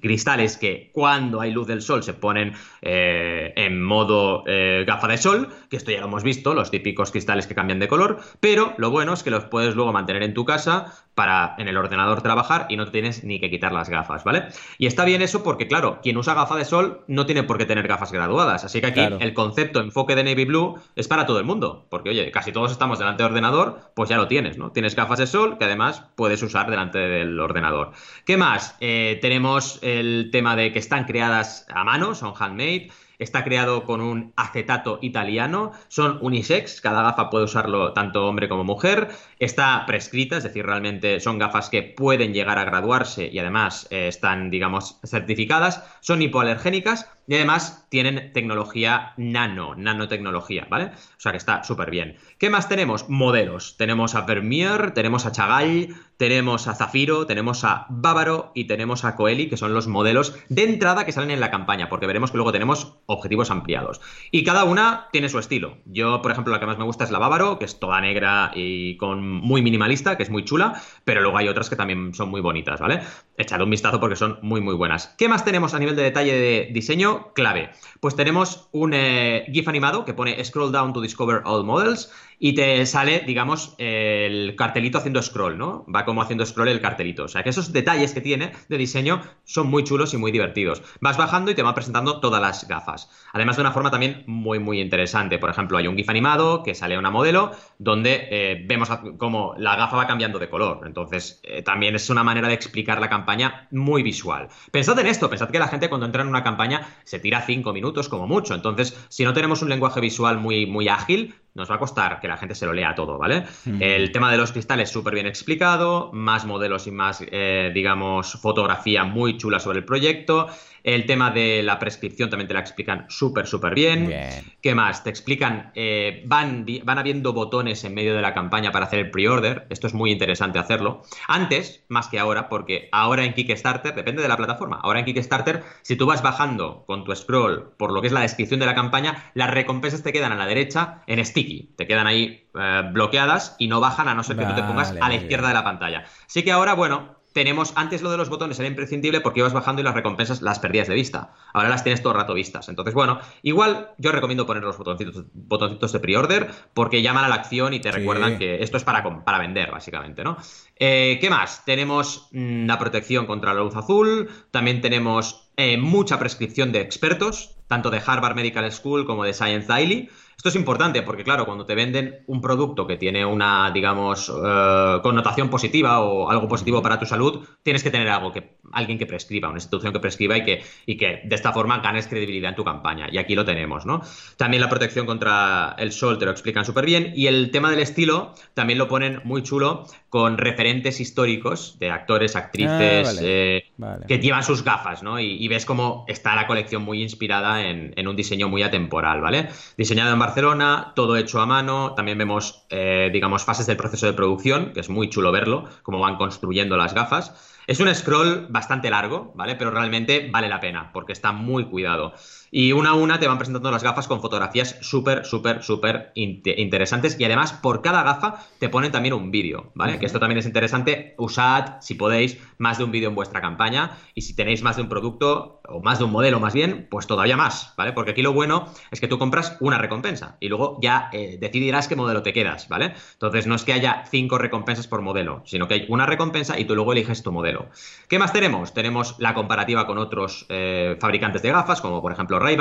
cristales que cuando hay luz del sol se ponen eh, en modo eh, gafa de sol, que esto ya lo hemos visto, los típicos cristales que cambian de color, pero lo bueno es que los puedes luego mantener en tu casa para en el ordenador trabajar y no tienes ni que quitar las gafas, ¿vale? Y está bien eso porque, claro, quien usa gafa de sol no tiene por qué tener gafas graduadas, así que aquí el concepto enfoque de Navy Blue es para todo el mundo, porque oye, casi todos estamos delante del ordenador, pues ya lo tienes, ¿no? Tienes gafas de sol que además puedes usar delante del ordenador. ¿Qué más? Eh, tenemos el tema de que están creadas a mano, son handmade. Está creado con un acetato italiano, son unisex, cada gafa puede usarlo tanto hombre como mujer. Está prescrita, es decir, realmente son gafas que pueden llegar a graduarse y además eh, están, digamos, certificadas. Son hipoalergénicas y además tienen tecnología nano, nanotecnología, ¿vale? O sea que está súper bien. ¿Qué más tenemos? Modelos. Tenemos a Vermeer, tenemos a Chagall, tenemos a Zafiro, tenemos a Bávaro y tenemos a Coeli, que son los modelos de entrada que salen en la campaña, porque veremos que luego tenemos objetivos ampliados. Y cada una tiene su estilo. Yo, por ejemplo, la que más me gusta es la Bávaro, que es toda negra y con muy minimalista, que es muy chula, pero luego hay otras que también son muy bonitas, ¿vale? Echad un vistazo porque son muy, muy buenas. ¿Qué más tenemos a nivel de detalle de diseño? Clave. Pues tenemos un eh, GIF animado que pone Scroll down to discover all models y te sale, digamos, el cartelito haciendo scroll, ¿no? Va como haciendo scroll el cartelito. O sea, que esos detalles que tiene de diseño son muy chulos y muy divertidos. Vas bajando y te va presentando todas las gafas. Además, de una forma también muy, muy interesante. Por ejemplo, hay un GIF animado que sale una modelo donde eh, vemos cómo la gafa va cambiando de color. Entonces, eh, también es una manera de explicar la campaña muy visual. Pensad en esto, pensad que la gente cuando entra en una campaña se tira cinco minutos como mucho. Entonces, si no tenemos un lenguaje visual muy, muy ágil, nos va a costar que la gente se lo lea todo, ¿vale? Mm. El tema de los cristales súper bien explicado, más modelos y más, eh, digamos, fotografía muy chula sobre el proyecto. El tema de la prescripción también te la explican súper, súper bien. ¿Qué más? Te explican, eh, van, van habiendo botones en medio de la campaña para hacer el pre-order. Esto es muy interesante hacerlo. Antes, más que ahora, porque ahora en Kickstarter, depende de la plataforma, ahora en Kickstarter, si tú vas bajando con tu scroll por lo que es la descripción de la campaña, las recompensas te quedan a la derecha en sticky. Te quedan ahí eh, bloqueadas y no bajan a no ser que tú te pongas a la izquierda de la pantalla. Así que ahora, bueno, tenemos, antes lo de los botones era imprescindible porque ibas bajando y las recompensas las perdías de vista. Ahora las tienes todo el rato vistas. Entonces, bueno, igual yo recomiendo poner los botoncitos, botoncitos de pre-order porque llaman a la acción y te recuerdan que esto es para, para vender, básicamente, ¿no? Eh, ¿Qué más? Tenemos mm, la protección contra la luz azul, también tenemos eh, mucha prescripción de expertos, tanto de Harvard Medical School como de Science Daily. Esto es importante porque, claro, cuando te venden un producto que tiene una, digamos, eh, connotación positiva o algo positivo para tu salud, tienes que tener algo que, alguien que prescriba, una institución que prescriba y que, y que de esta forma ganes credibilidad en tu campaña. Y aquí lo tenemos, ¿no? También la protección contra el sol te lo explican súper bien. Y el tema del estilo también lo ponen muy chulo con referentes históricos de actores, actrices ah, eh, que llevan sus gafas, ¿no? Y, ves cómo está la colección muy inspirada en, un diseño muy atemporal, ¿vale? Diseñado en Barcelona, todo hecho a mano. También vemos, eh, digamos, fases del proceso de producción, que es muy chulo verlo, cómo van construyendo las gafas. Es un scroll bastante largo, ¿vale? Pero realmente vale la pena, porque está muy cuidado. Y una a una te van presentando las gafas con fotografías súper, súper, súper interesantes. Y además, por cada gafa te ponen también un vídeo, ¿vale? Que esto también es interesante. Usad, si podéis, más de un vídeo en vuestra campaña. Y si tenéis más de un producto, o más de un modelo más bien, pues todavía más, ¿vale? Porque aquí lo bueno es que tú compras una recompensa y luego ya eh, decidirás qué modelo te quedas, ¿vale? Entonces no es que haya cinco recompensas por modelo, sino que hay una recompensa y tú luego eliges tu modelo. ¿Qué más tenemos? Tenemos la comparativa con otros eh, fabricantes de gafas, como por ejemplo ray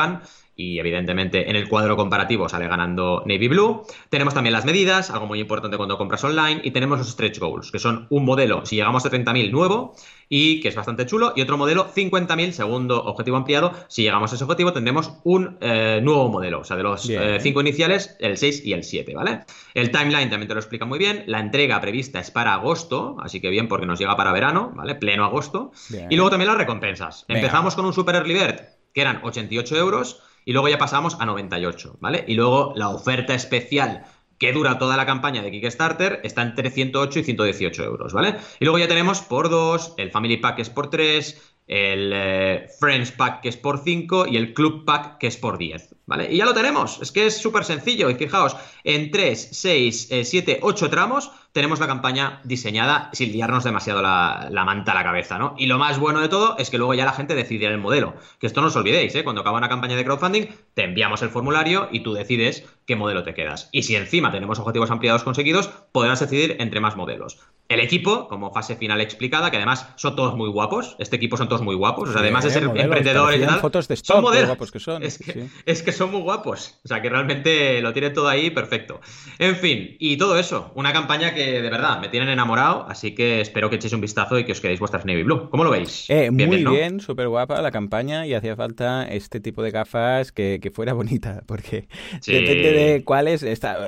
y evidentemente en el cuadro comparativo sale ganando Navy Blue. Tenemos también las medidas, algo muy importante cuando compras online, y tenemos los stretch goals, que son un modelo, si llegamos a 30.000, nuevo, y que es bastante chulo, y otro modelo, 50.000, segundo objetivo ampliado, si llegamos a ese objetivo tendremos un eh, nuevo modelo, o sea, de los eh, cinco iniciales, el 6 y el 7, ¿vale? El timeline también te lo explica muy bien, la entrega prevista es para agosto, así que bien, porque nos llega para verano, ¿vale? Pleno agosto. Y luego también las recompensas. Empezamos con un Super Early Bird que eran 88 euros, y luego ya pasamos a 98, ¿vale? Y luego la oferta especial que dura toda la campaña de Kickstarter está entre 108 y 118 euros, ¿vale? Y luego ya tenemos por 2, el Family Pack es por 3, el eh, Friends Pack que es por 5 y el Club Pack que es por 10, ¿vale? Y ya lo tenemos, es que es súper sencillo y fijaos, en 3, 6, 7, 8 tramos tenemos la campaña diseñada sin liarnos demasiado la, manta a la cabeza, ¿no? Y lo más bueno de todo es que luego ya la gente decide el modelo. Que esto no os olvidéis, ¿eh? Cuando acaba una campaña de crowdfunding, te enviamos el formulario y tú decides qué modelo te quedas. Y si encima tenemos objetivos ampliados conseguidos, podrás decidir entre más modelos. El equipo, como fase final explicada, que además son todos muy guapos. Este equipo son todos muy guapos. O sea, además de ser emprendedores y tal. Fotos de son modelos. guapos que son. Es que, es que son muy guapos. O sea, que realmente lo tiene todo ahí perfecto. En fin, y todo eso. Una campaña que de verdad me tienen enamorado, así que espero que echéis un vistazo y que os quedéis vuestras Navy Blue. ¿Cómo lo veis? Eh, muy bien, súper guapa la campaña y hacía falta este tipo de gafas que, fuera bonita, porque depende de cuáles,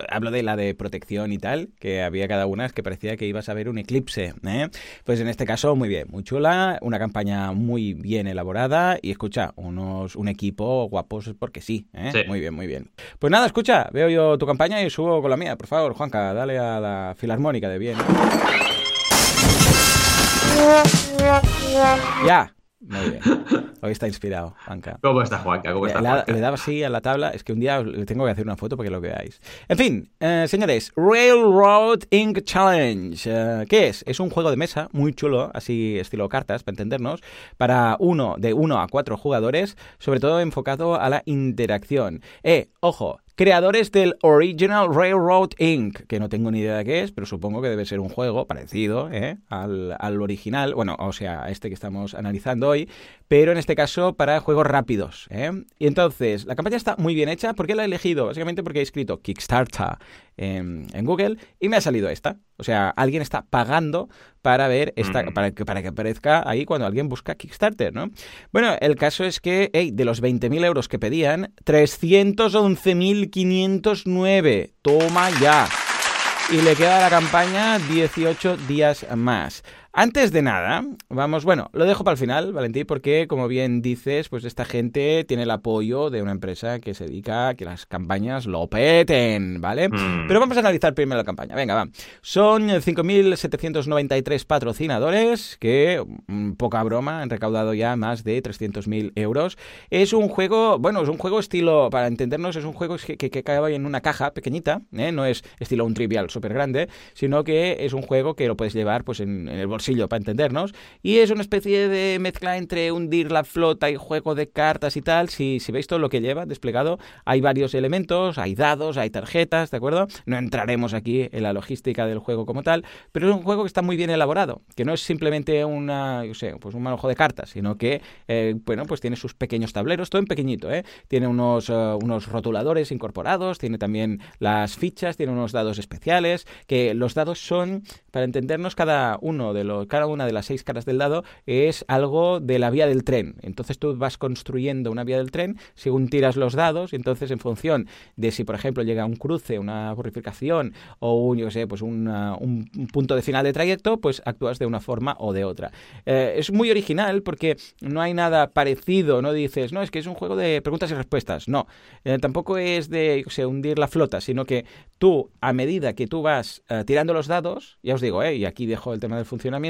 hablo de la de protección y tal, que había cada una que parecía que ibas a ver un eclipse. ¿eh? Pues en este caso, muy bien, muy chula, una campaña muy bien elaborada y escucha, unos, un equipo guapos porque sí, ¿eh? Muy bien, muy bien. Pues nada, escucha, veo yo tu campaña y subo con la mía, por favor, Juanca, dale a la filarmónica Mónica de bien. Ya. Muy bien. Hoy está inspirado, Juanca. ¿Cómo está Juanca? ¿Cómo está Juanca? Le, daba así a la tabla. Es que un día le tengo que hacer una foto para que lo veáis. En fin, eh, señores, Railroad Ink Challenge. Eh, ¿Qué es? Es un juego de mesa muy chulo, así estilo cartas, para entendernos, para uno, de uno a cuatro jugadores, sobre todo enfocado a la interacción. Eh, ojo, creadores del Original Railroad Inc., que no tengo ni idea de qué es, pero supongo que debe ser un juego parecido ¿eh? al, al, original, bueno, o sea, este que estamos analizando hoy, pero en este caso para juegos rápidos. ¿eh? Y entonces, la campaña está muy bien hecha. ¿Por qué la he elegido? Básicamente porque he escrito Kickstarter en, Google y me ha salido esta. O sea, alguien está pagando para ver esta, para, que, para que aparezca ahí cuando alguien busca Kickstarter, ¿no? Bueno, el caso es que, hey, de los 20.000 euros que pedían, 311.509. Toma ya. Y le queda a la campaña 18 días más. Antes de nada, vamos, bueno, lo dejo para el final, Valentín, porque como bien dices, pues esta gente tiene el apoyo de una empresa que se dedica a que las campañas lo peten, ¿vale? Hmm. Pero vamos a analizar primero la campaña. Venga, va. Son 5.793 patrocinadores que, mm, poca broma, han recaudado ya más de 300.000 euros. Es un juego, bueno, es un juego estilo, para entendernos, es un juego que, que, cae en una caja pequeñita, ¿eh? no es estilo un trivial súper grande, sino que es un juego que lo puedes llevar pues en, en el bolsillo bolsillo para entendernos, y es una especie de mezcla entre hundir la flota y juego de cartas y tal. Si, si veis todo lo que lleva desplegado, hay varios elementos, hay dados, hay tarjetas, ¿de acuerdo? No entraremos aquí en la logística del juego como tal, pero es un juego que está muy bien elaborado, que no es simplemente una, yo sé, pues un manojo de cartas, sino que, eh, bueno, pues tiene sus pequeños tableros, todo en pequeñito, ¿eh? Tiene unos, eh, unos rotuladores incorporados, tiene también las fichas, tiene unos dados especiales, que los dados son, para entendernos, cada uno de los, cada una de las seis caras del dado es algo de la vía del tren. Entonces tú vas construyendo una vía del tren según tiras los dados, y entonces en función de si, por ejemplo, llega un cruce, una purificación o un, yo sé, pues un punto de final de trayecto, pues actúas de una forma o de otra. Eh, es muy original porque no hay nada parecido, no dices, no, es que es un juego de preguntas y respuestas, no. Eh, tampoco es de, hundir la flota, sino que tú, a medida que tú vas eh, tirando los dados, ya os digo, y aquí dejo el tema del funcionamiento,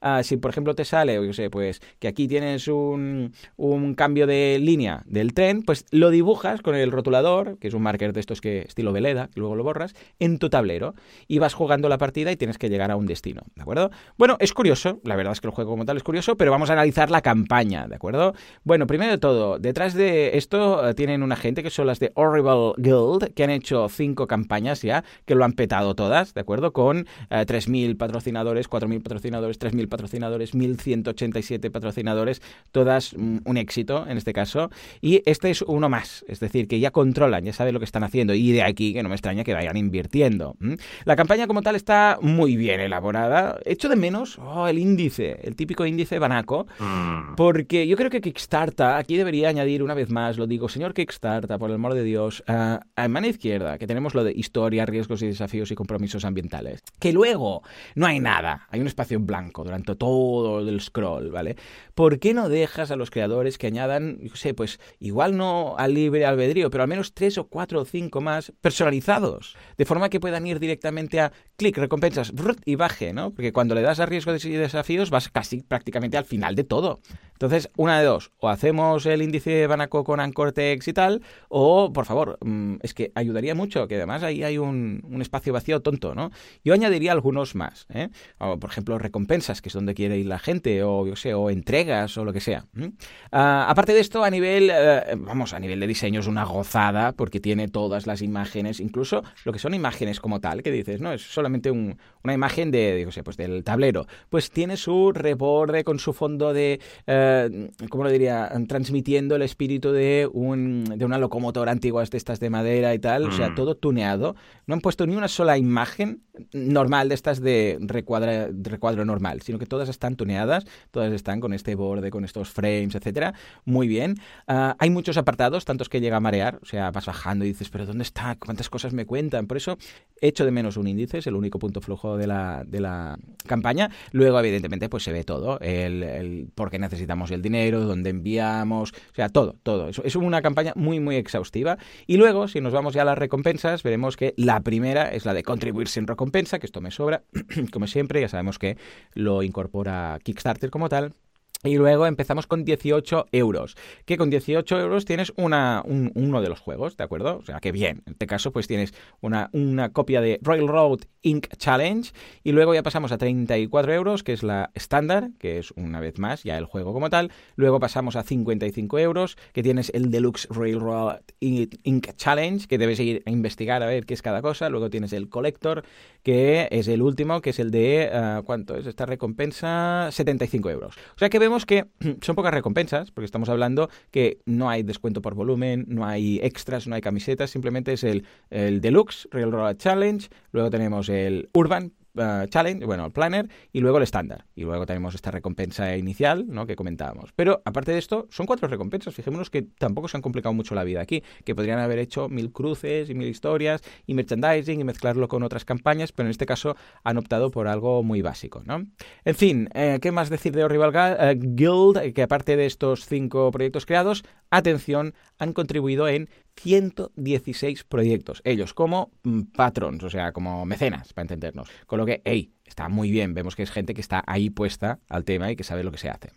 ah, si por ejemplo te sale, yo sé, pues que aquí tienes un, un cambio de línea del tren, pues lo dibujas con el rotulador, que es un marker de estos que estilo Veleda, que luego lo borras, en tu tablero y vas jugando la partida y tienes que llegar a un destino, ¿de acuerdo? Bueno, es curioso, la verdad es que el juego como tal es curioso, pero vamos a analizar la campaña, ¿de acuerdo? Bueno, primero de todo, detrás de esto eh, tienen una gente que son las de Horrible Guild, que han hecho cinco campañas ya, que lo han petado todas, ¿de acuerdo? Con 3.000 eh, patrocinadores, 4.000 patrocinadores, 3.000 patrocinadores, 1.187 patrocinadores, todas mm, un éxito en este caso. Y este es uno más, es decir, que ya controlan, ya saben lo que están haciendo y de aquí que no me extraña que vayan invirtiendo. La campaña como tal está muy bien elaborada. Echo de menos oh, el índice, el típico índice banaco, mm. porque yo creo que Kickstarter aquí debería añadir una vez más, lo digo, señor Kickstarter, por el amor de Dios, a mano izquierda, que tenemos lo de historia, riesgos y desafíos y compromisos ambientales. Que luego no hay nada, hay un espacio en blanco durante todo el scroll, ¿vale? ¿Por qué no dejas a los creadores que añadan, yo sé, pues igual no al libre albedrío, pero al menos tres o cuatro o cinco más personalizados, de forma que puedan ir directamente a clic, recompensas, y baje, ¿no? Porque cuando le das a riesgos y desafíos vas casi prácticamente al final de todo. Entonces, una de dos, o hacemos el índice Banaco con Ancortex y tal, o, por favor, mm, es que ayudaría mucho, que además ahí hay un, espacio vacío tonto, ¿no? Yo añadiría algunos más, ¿eh? por ejemplo, recompensas, que es donde quiere ir la gente, o yo sé, o entregas, o lo que sea. Ah, aparte de esto, a nivel, eh, vamos, a nivel de diseño es una gozada, porque tiene todas las imágenes, incluso lo que son imágenes como tal, que dices, no, es solamente una imagen de, digo, sé, pues del tablero. Pues tiene su reborde con su fondo de... Eh, eh, ¿cómo lo diría? Transmitiendo el espíritu de, un, de una locomotora antigua de estas de madera y tal, o sea, mm. todo tuneado. No han puesto ni una sola imagen normal de estas de, recuadro normal, sino que todas están tuneadas, todas están con este borde, con estos frames, etcétera. Muy bien. Ah, hay muchos apartados, tantos que llega a marear, o sea, vas bajando y dices, pero ¿dónde está? ¿Cuántas cosas me cuentan? Por eso echo de menos un índice, es el único punto flujo de la, de la campaña. Luego, evidentemente, pues se ve todo, el, el por qué necesitamos el dinero, dónde enviamos, o sea, todo, todo. Es, es una campaña muy, muy exhaustiva. Y luego, si nos vamos ya a las recompensas, veremos que la primera es la de contribuir sin recompensa, que esto me sobra, como siempre, ya sabemos que lo incorpora Kickstarter como tal. Y luego empezamos con 18 euros. Que con 18 euros tienes una, uno de los juegos, ¿de acuerdo? O sea, que bien. En este caso, pues tienes una, una copia de Railroad Inc. Challenge. Y luego ya pasamos a 34 euros, que es la estándar, que es una vez más ya el juego como tal. Luego pasamos a 55 euros, que tienes el Deluxe Railroad Inc. Challenge, que debes ir a investigar a ver qué es cada cosa. Luego tienes el Collector, que es el último, que es el de, uh, ¿cuánto es esta recompensa? 75 euros. O sea que vemos que son pocas recompensas, porque estamos hablando que no hay descuento por volumen, no hay extras, no hay camisetas, simplemente es el, el Deluxe Railroad Challenge, luego tenemos el Urban eh, challenge, bueno, el planner y luego el estándar. Y luego tenemos esta recompensa inicial, ¿no? Que comentábamos. Pero aparte de esto, son cuatro recompensas. Fijémonos que tampoco se han complicado mucho la vida aquí, que podrían haber hecho mil cruces y mil historias y merchandising y mezclarlo con otras campañas, pero en este caso han optado por algo muy básico, ¿no? En fin, eh, ¿qué más decir de Horrible eh, Guild? Que aparte de estos cinco proyectos creados, atención, han contribuido en 116 proyectos, ellos como mm, patrons, o sea, como mecenas, para entendernos. Con lo que, hey, está muy bien, vemos que es gente que está ahí puesta al tema y que sabe lo que se hace.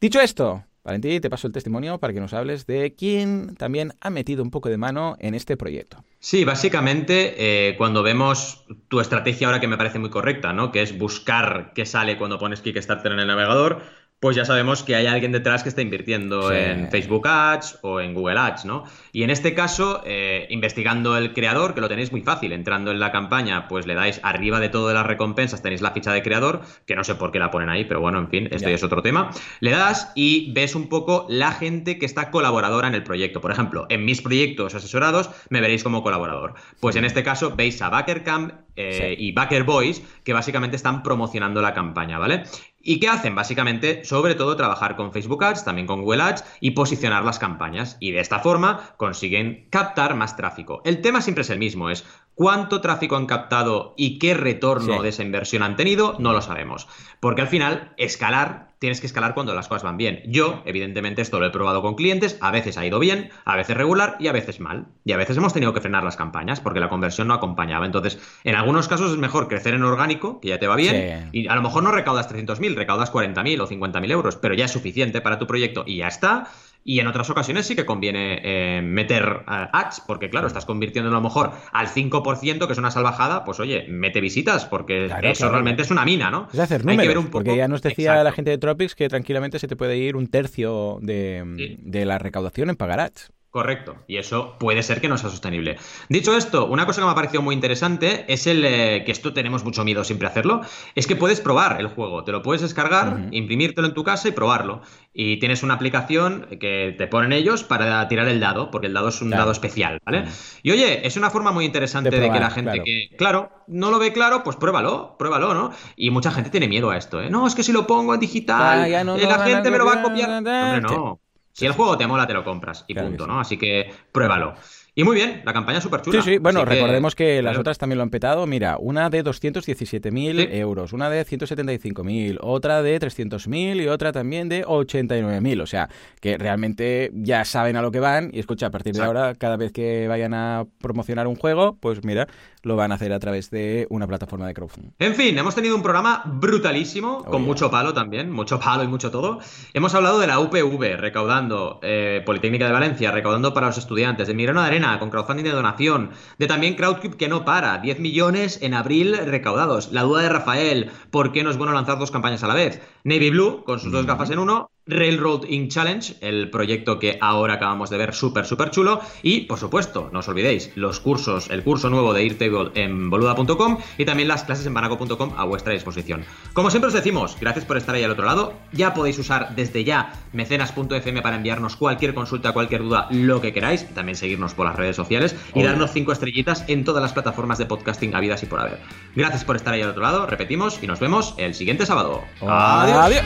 Dicho esto, Valentín, te paso el testimonio para que nos hables de quién también ha metido un poco de mano en este proyecto. Sí, básicamente eh, cuando vemos tu estrategia ahora que me parece muy correcta, ¿no? Que es buscar qué sale cuando pones Kickstarter en el navegador, pues ya sabemos que hay alguien detrás que está invirtiendo en Facebook Ads o en Google Ads, ¿no? Y en este caso, eh, investigando el creador, que lo tenéis muy fácil, entrando en la campaña, pues le dais arriba de todo de las recompensas, tenéis la ficha de creador, que no sé por qué la ponen ahí, pero bueno, en fin, esto ya es otro tema. Le das y ves un poco la gente que está colaboradora en el proyecto. Por ejemplo, en mis proyectos asesorados me veréis como colaborador. Pues en este caso veis a Backercamp eh, y Backer Boys, que básicamente están promocionando la campaña, ¿vale? ¿Y qué hacen? Básicamente, sobre todo, trabajar con Facebook Ads, también con Google Ads y posicionar las campañas. Y de esta forma consiguen captar más tráfico. El tema siempre es el mismo, es cuánto tráfico han captado y qué retorno de esa inversión han tenido, no lo sabemos. Porque al final, escalar, tienes que escalar cuando las cosas van bien. Yo, evidentemente, esto lo he probado con clientes, a veces ha ido bien, a veces regular y a veces mal. Y a veces hemos tenido que frenar las campañas porque la conversión no acompañaba. Entonces, en algunos casos es mejor crecer en orgánico, que ya te va bien, y a lo mejor no recaudas 300.000, recaudas 40.000 o 50.000 euros, pero ya es suficiente para tu proyecto y ya está. Y en otras ocasiones sí que conviene eh, meter eh, ads, porque claro, estás convirtiendo a lo mejor al 5%, que es una salvajada, pues oye, mete visitas, porque eso realmente es una mina, ¿no? Es hacer números, Hay que ver un poco... porque ya nos decía la gente de Tropics que tranquilamente se te puede ir un tercio de, de la recaudación en pagar ads. Correcto, y eso puede ser que no sea sostenible. Dicho esto, una cosa que me ha parecido muy interesante es el eh, que esto tenemos mucho miedo siempre a hacerlo, es que puedes probar el juego, te lo puedes descargar, imprimírtelo en tu casa y probarlo. Y tienes una aplicación que te ponen ellos para tirar el dado, porque el dado es un dado especial, ¿vale? Y oye, es una forma muy interesante de, que la gente que, claro, no lo ve claro, pues pruébalo, pruébalo, ¿no? Y mucha gente tiene miedo a esto, ¿eh? No, es que si lo pongo en digital, eh, la gente me lo va a copiar. Hombre, no. Si el juego te mola, te lo compras y punto, ¿no? Así que pruébalo. Y muy bien, la campaña es súper chula. Sí, sí, bueno, recordemos que, las otras también lo han petado. Mira, una de 217.000 euros, una de 175.000, otra de 300.000 y otra también de 89.000. O sea, que realmente ya saben a lo que van y escucha, a partir de ahora, cada vez que vayan a promocionar un juego, pues mira, lo van a hacer a través de una plataforma de crowdfunding. En fin, hemos tenido un programa brutalísimo, con mucho palo también, mucho palo y mucho todo. Hemos hablado de la UPV, recaudando, eh, Politécnica de Valencia, recaudando para los estudiantes, de Mirano de Arena, con crowdfunding de donación, de también Crowdcube que no para, 10 millones en abril recaudados, la duda de Rafael, ¿por qué no es bueno lanzar dos campañas a la vez? Navy Blue, con sus dos gafas en uno, Railroad Ink Challenge, el proyecto que ahora acabamos de ver súper, súper chulo. Y, por supuesto, no os olvidéis, los cursos, el curso nuevo de Airtable en boluda.com y también las clases en banaco.com a vuestra disposición. Como siempre os decimos, gracias por estar ahí al otro lado. Ya podéis usar desde ya mecenas.fm para enviarnos cualquier consulta, cualquier duda, lo que queráis. También seguirnos por las redes sociales y darnos cinco estrellitas en todas las plataformas de podcasting habidas y por haber. Gracias por estar ahí al otro lado, repetimos y nos vemos el siguiente sábado. Adiós.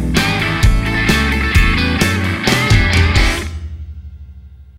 Bye.